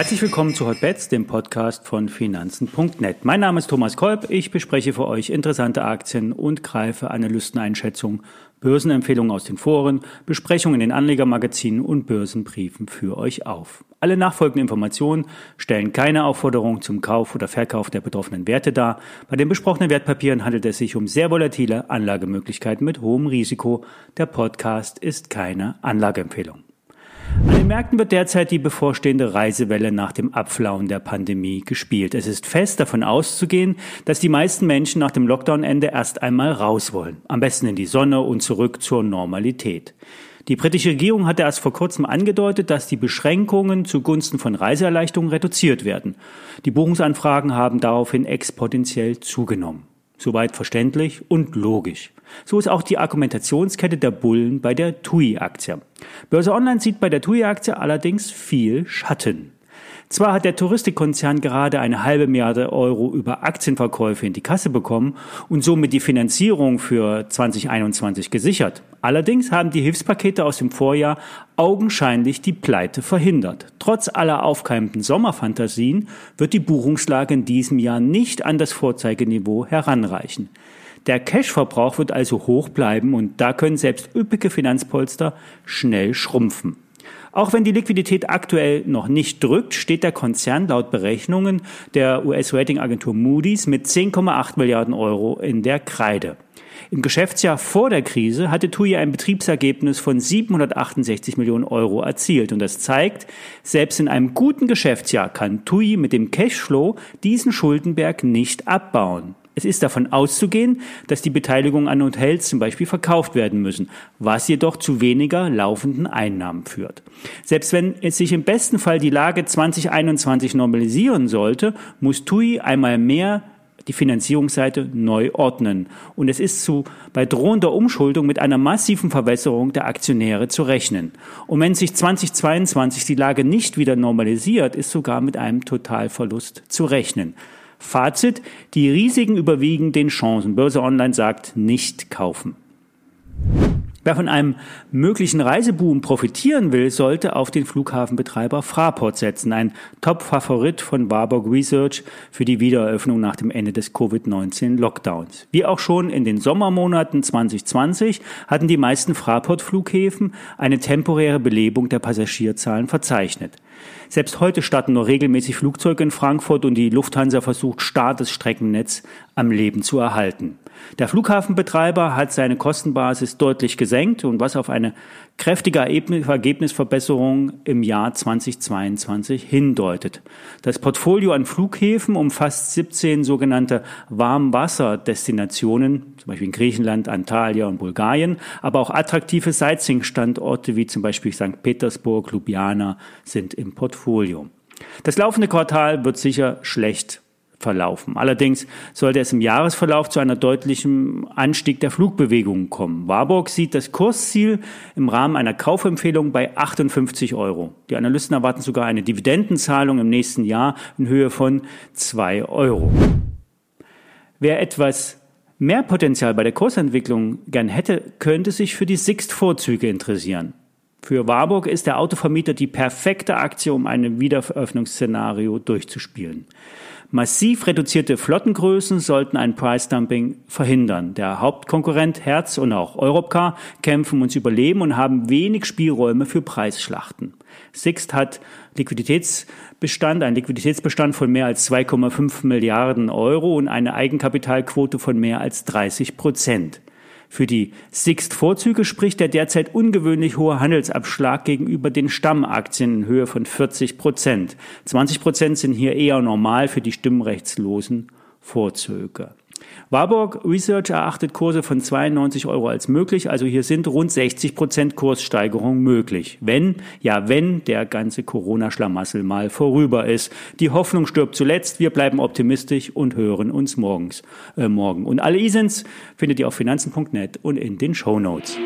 Herzlich willkommen zu Hotbets, dem Podcast von Finanzen.net. Mein Name ist Thomas Kolb. Ich bespreche für euch interessante Aktien und greife Analysteneinschätzungen, Börsenempfehlungen aus den Foren, Besprechungen in den Anlegermagazinen und Börsenbriefen für euch auf. Alle nachfolgenden Informationen stellen keine Aufforderung zum Kauf oder Verkauf der betroffenen Werte dar. Bei den besprochenen Wertpapieren handelt es sich um sehr volatile Anlagemöglichkeiten mit hohem Risiko. Der Podcast ist keine Anlageempfehlung. An den Märkten wird derzeit die bevorstehende Reisewelle nach dem Abflauen der Pandemie gespielt. Es ist fest davon auszugehen, dass die meisten Menschen nach dem Lockdown-Ende erst einmal raus wollen. Am besten in die Sonne und zurück zur Normalität. Die britische Regierung hatte erst vor kurzem angedeutet, dass die Beschränkungen zugunsten von Reiseerleichterungen reduziert werden. Die Buchungsanfragen haben daraufhin exponentiell zugenommen. Soweit verständlich und logisch. So ist auch die Argumentationskette der Bullen bei der TUI-Aktie. Börse Online sieht bei der TUI-Aktie allerdings viel Schatten. Zwar hat der Touristikkonzern gerade eine halbe Milliarde Euro über Aktienverkäufe in die Kasse bekommen und somit die Finanzierung für 2021 gesichert. Allerdings haben die Hilfspakete aus dem Vorjahr augenscheinlich die Pleite verhindert. Trotz aller aufkeimenden Sommerfantasien wird die Buchungslage in diesem Jahr nicht an das Vorzeigeniveau heranreichen. Der Cashverbrauch wird also hoch bleiben und da können selbst üppige Finanzpolster schnell schrumpfen. Auch wenn die Liquidität aktuell noch nicht drückt, steht der Konzern laut Berechnungen der US-Ratingagentur Moody's mit 10,8 Milliarden Euro in der Kreide. Im Geschäftsjahr vor der Krise hatte TUI ein Betriebsergebnis von 768 Millionen Euro erzielt. Und das zeigt, selbst in einem guten Geschäftsjahr kann TUI mit dem Cashflow diesen Schuldenberg nicht abbauen. Es ist davon auszugehen, dass die Beteiligungen an Hotels zum Beispiel verkauft werden müssen, was jedoch zu weniger laufenden Einnahmen führt. Selbst wenn es sich im besten Fall die Lage 2021 normalisieren sollte, muss TUI einmal mehr die Finanzierungsseite neu ordnen. Und es ist zu, bei drohender Umschuldung mit einer massiven Verwässerung der Aktionäre zu rechnen. Und wenn sich 2022 die Lage nicht wieder normalisiert, ist sogar mit einem Totalverlust zu rechnen. Fazit, die Risiken überwiegen den Chancen. Börse Online sagt, nicht kaufen. Wer von einem möglichen Reiseboom profitieren will, sollte auf den Flughafenbetreiber Fraport setzen, ein Top-Favorit von Warburg Research für die Wiedereröffnung nach dem Ende des Covid-19-Lockdowns. Wie auch schon in den Sommermonaten 2020 hatten die meisten Fraport-Flughäfen eine temporäre Belebung der Passagierzahlen verzeichnet. Selbst heute starten nur regelmäßig Flugzeuge in Frankfurt und die Lufthansa versucht starr das Streckennetz am Leben zu erhalten. Der Flughafenbetreiber hat seine Kostenbasis deutlich gesenkt und was auf eine kräftige Ergebnisverbesserung im Jahr 2022 hindeutet. Das Portfolio an Flughäfen umfasst 17 sogenannte Warmwasserdestinationen, zum Beispiel in Griechenland, Antalya und Bulgarien, aber auch attraktive Sightseeing-Standorte wie zum Beispiel St. Petersburg, Ljubljana sind im Portfolio. Das laufende Quartal wird sicher schlecht verlaufen. Allerdings sollte es im Jahresverlauf zu einer deutlichen Anstieg der Flugbewegungen kommen. Warburg sieht das Kursziel im Rahmen einer Kaufempfehlung bei 58 Euro. Die Analysten erwarten sogar eine Dividendenzahlung im nächsten Jahr in Höhe von 2 Euro. Wer etwas mehr Potenzial bei der Kursentwicklung gern hätte, könnte sich für die Sixt-Vorzüge interessieren. Für Warburg ist der Autovermieter die perfekte Aktie, um ein Wiederveröffnungsszenario durchzuspielen. Massiv reduzierte Flottengrößen sollten ein Price-Dumping verhindern. Der Hauptkonkurrent Hertz und auch Europcar kämpfen ums Überleben und haben wenig Spielräume für Preisschlachten. Sixt hat Liquiditätsbestand, einen Liquiditätsbestand von mehr als 2,5 Milliarden Euro und eine Eigenkapitalquote von mehr als 30 Prozent. Für die Sixt-Vorzüge spricht der derzeit ungewöhnlich hohe Handelsabschlag gegenüber den Stammaktien in Höhe von 40 Prozent. 20 Prozent sind hier eher normal für die stimmrechtslosen Vorzüge. Warburg Research erachtet Kurse von 92 Euro als möglich, also hier sind rund 60 Prozent Kurssteigerung möglich. Wenn, ja wenn der ganze Corona-Schlamassel mal vorüber ist. Die Hoffnung stirbt zuletzt, wir bleiben optimistisch und hören uns morgens, äh, morgen. Und alle Isens findet ihr auf finanzen.net und in den Show Notes.